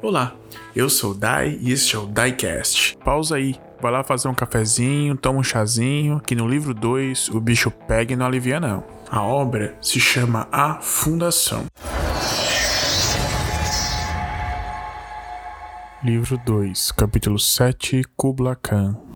Olá, eu sou o Dai e este é o Diecast. Pausa aí, vai lá fazer um cafezinho, toma um chazinho, que no livro 2 o bicho pega e não alivia não. A obra se chama A Fundação. Livro 2, capítulo 7, Kubla Khan.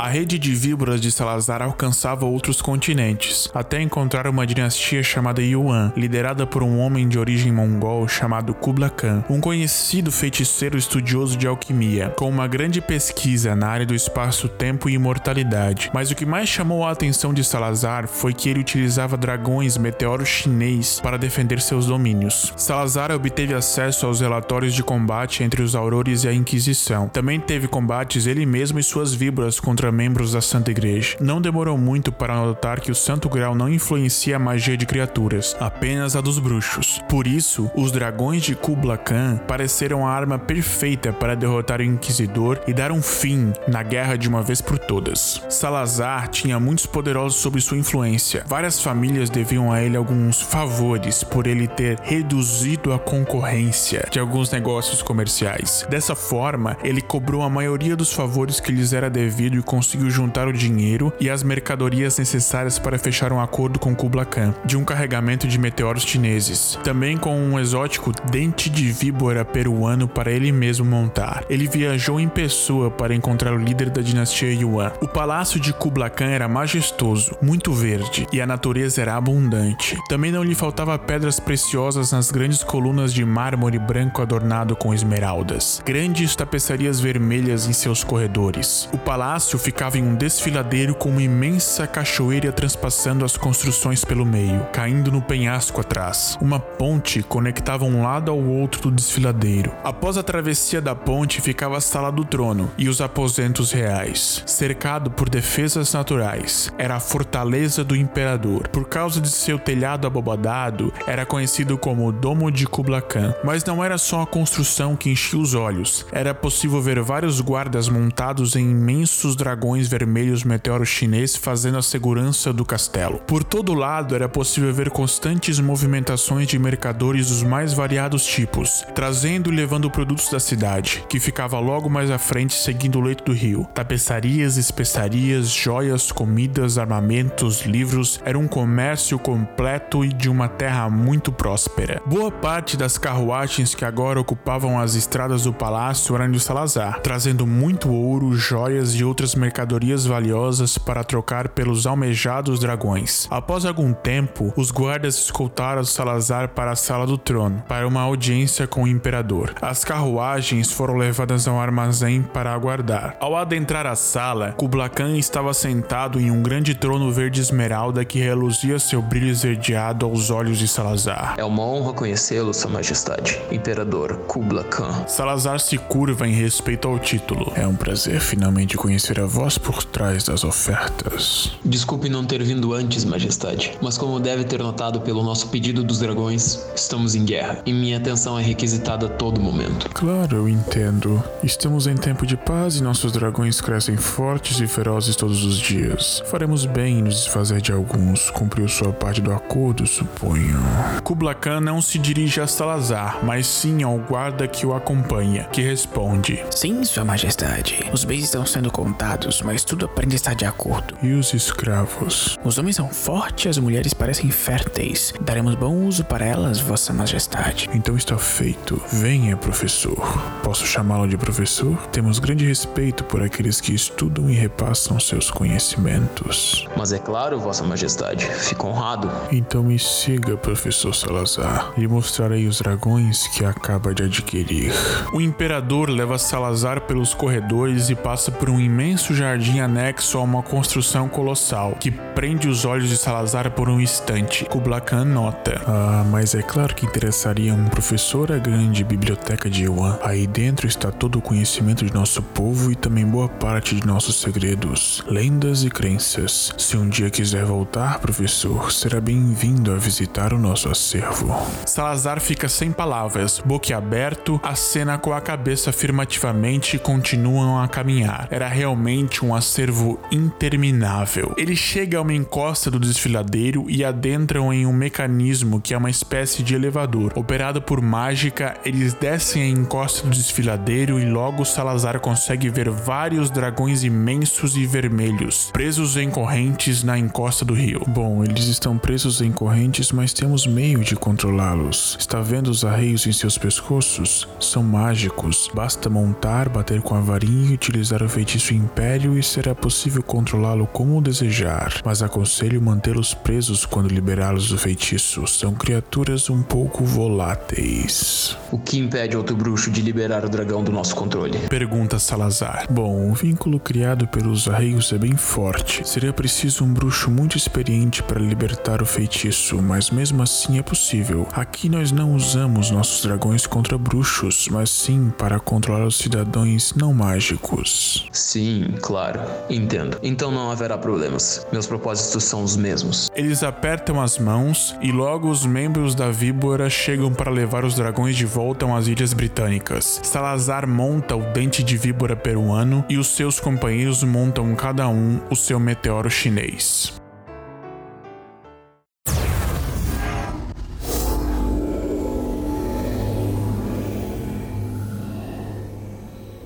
A rede de víboras de Salazar alcançava outros continentes, até encontrar uma dinastia chamada Yuan, liderada por um homem de origem mongol chamado Kubla Khan, um conhecido feiticeiro estudioso de alquimia, com uma grande pesquisa na área do espaço-tempo e imortalidade. Mas o que mais chamou a atenção de Salazar foi que ele utilizava dragões meteoro chinês para defender seus domínios. Salazar obteve acesso aos relatórios de combate entre os aurores e a Inquisição. Também teve combates ele mesmo e suas víboras contra membros da Santa Igreja. Não demorou muito para notar que o Santo Grau não influencia a magia de criaturas, apenas a dos bruxos. Por isso, os dragões de Kubla Khan pareceram a arma perfeita para derrotar o Inquisidor e dar um fim na guerra de uma vez por todas. Salazar tinha muitos poderosos sob sua influência. Várias famílias deviam a ele alguns favores por ele ter reduzido a concorrência de alguns negócios comerciais. Dessa forma, ele cobrou a maioria dos favores que lhes era devido e conseguiu juntar o dinheiro e as mercadorias necessárias para fechar um acordo com Kubla Khan de um carregamento de meteoros chineses, também com um exótico dente de víbora peruano para ele mesmo montar. Ele viajou em pessoa para encontrar o líder da dinastia Yuan. O palácio de Kubla Khan era majestoso, muito verde e a natureza era abundante. Também não lhe faltava pedras preciosas nas grandes colunas de mármore branco adornado com esmeraldas, grandes tapeçarias vermelhas em seus corredores. O palácio ficava em um desfiladeiro com uma imensa cachoeira transpassando as construções pelo meio, caindo no penhasco atrás. Uma ponte conectava um lado ao outro do desfiladeiro. Após a travessia da ponte ficava a sala do trono e os aposentos reais, cercado por defesas naturais. Era a fortaleza do imperador. Por causa de seu telhado abobadado, era conhecido como o Domo de Kubla Khan. Mas não era só a construção que enchia os olhos. Era possível ver vários guardas montados em imensos dragões dragões vermelhos meteoro chinês fazendo a segurança do castelo. Por todo lado era possível ver constantes movimentações de mercadores dos mais variados tipos, trazendo e levando produtos da cidade, que ficava logo mais à frente seguindo o leito do rio. Tapeçarias, especiarias, joias, comidas, armamentos, livros, era um comércio completo e de uma terra muito próspera. Boa parte das carruagens que agora ocupavam as estradas do palácio eram de Salazar, trazendo muito ouro, joias e outras mercadorias valiosas para trocar pelos almejados dragões. Após algum tempo, os guardas escoltaram Salazar para a sala do trono, para uma audiência com o imperador. As carruagens foram levadas ao armazém para aguardar. Ao adentrar a sala, Kubla Khan estava sentado em um grande trono verde esmeralda que reluzia seu brilho esverdeado aos olhos de Salazar. É uma honra conhecê-lo, Sua Majestade, Imperador Kubla Khan. Salazar se curva em respeito ao título. É um prazer finalmente conhecer a voz por trás das ofertas. Desculpe não ter vindo antes, Majestade, mas como deve ter notado pelo nosso pedido dos dragões, estamos em guerra e minha atenção é requisitada a todo momento. Claro, eu entendo. Estamos em tempo de paz e nossos dragões crescem fortes e ferozes todos os dias. Faremos bem em nos desfazer de alguns. Cumpriu sua parte do acordo, suponho. Kubla Khan não se dirige a Salazar, mas sim ao guarda que o acompanha, que responde: Sim, Sua Majestade. Os bens estão sendo contados mas tudo aprende a estar de acordo. E os escravos? Os homens são fortes e as mulheres parecem férteis. Daremos bom uso para elas, Vossa Majestade. Então está feito. Venha, professor. Posso chamá-lo de professor? Temos grande respeito por aqueles que estudam e repassam seus conhecimentos. Mas é claro, Vossa Majestade. Fico honrado. Então me siga, professor Salazar. Lhe mostrarei os dragões que acaba de adquirir. O imperador leva Salazar pelos corredores e passa por um imenso imenso jardim anexo a uma construção colossal que prende os olhos de Salazar por um instante. Kubla Khan nota: Ah, mas é claro que interessaria um professor a grande biblioteca de Yuan. Aí dentro está todo o conhecimento de nosso povo e também boa parte de nossos segredos, lendas e crenças. Se um dia quiser voltar, professor, será bem-vindo a visitar o nosso acervo. Salazar fica sem palavras, boquiaberto, acena com a cabeça afirmativamente e continuam a caminhar. Era realmente literalmente um acervo interminável. Ele chega a uma encosta do desfiladeiro e adentram em um mecanismo que é uma espécie de elevador. Operado por mágica, eles descem a encosta do desfiladeiro e logo Salazar consegue ver vários dragões imensos e vermelhos, presos em correntes na encosta do rio. Bom, eles estão presos em correntes, mas temos meio de controlá-los. Está vendo os arreios em seus pescoços? São mágicos. Basta montar, bater com a varinha e utilizar o feitiço Império e será possível controlá-lo como desejar. Mas aconselho mantê-los presos quando liberá-los do feitiço. São criaturas um pouco voláteis. O que impede outro bruxo de liberar o dragão do nosso controle? Pergunta Salazar. Bom, o vínculo criado pelos arreios é bem forte. Seria preciso um bruxo muito experiente para libertar o feitiço, mas mesmo assim é possível. Aqui nós não usamos nossos dragões contra bruxos, mas sim para controlar os cidadãos não mágicos. Sim, claro. Entendo. Então não haverá problemas. Meus propósitos são os mesmos. Eles apertam as mãos e logo os membros da víbora chegam para levar os dragões de volta às ilhas britânicas. Salazar monta o dente de víbora peruano e os seus companheiros montam cada um o seu meteoro chinês.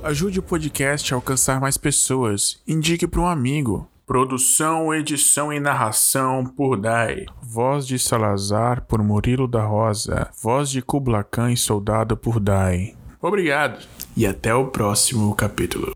Ajude o podcast a alcançar mais pessoas. Indique para um amigo. Produção, edição e narração por Dai. Voz de Salazar por Murilo da Rosa. Voz de Kubla Khan e Soldado por Dai. Obrigado e até o próximo capítulo.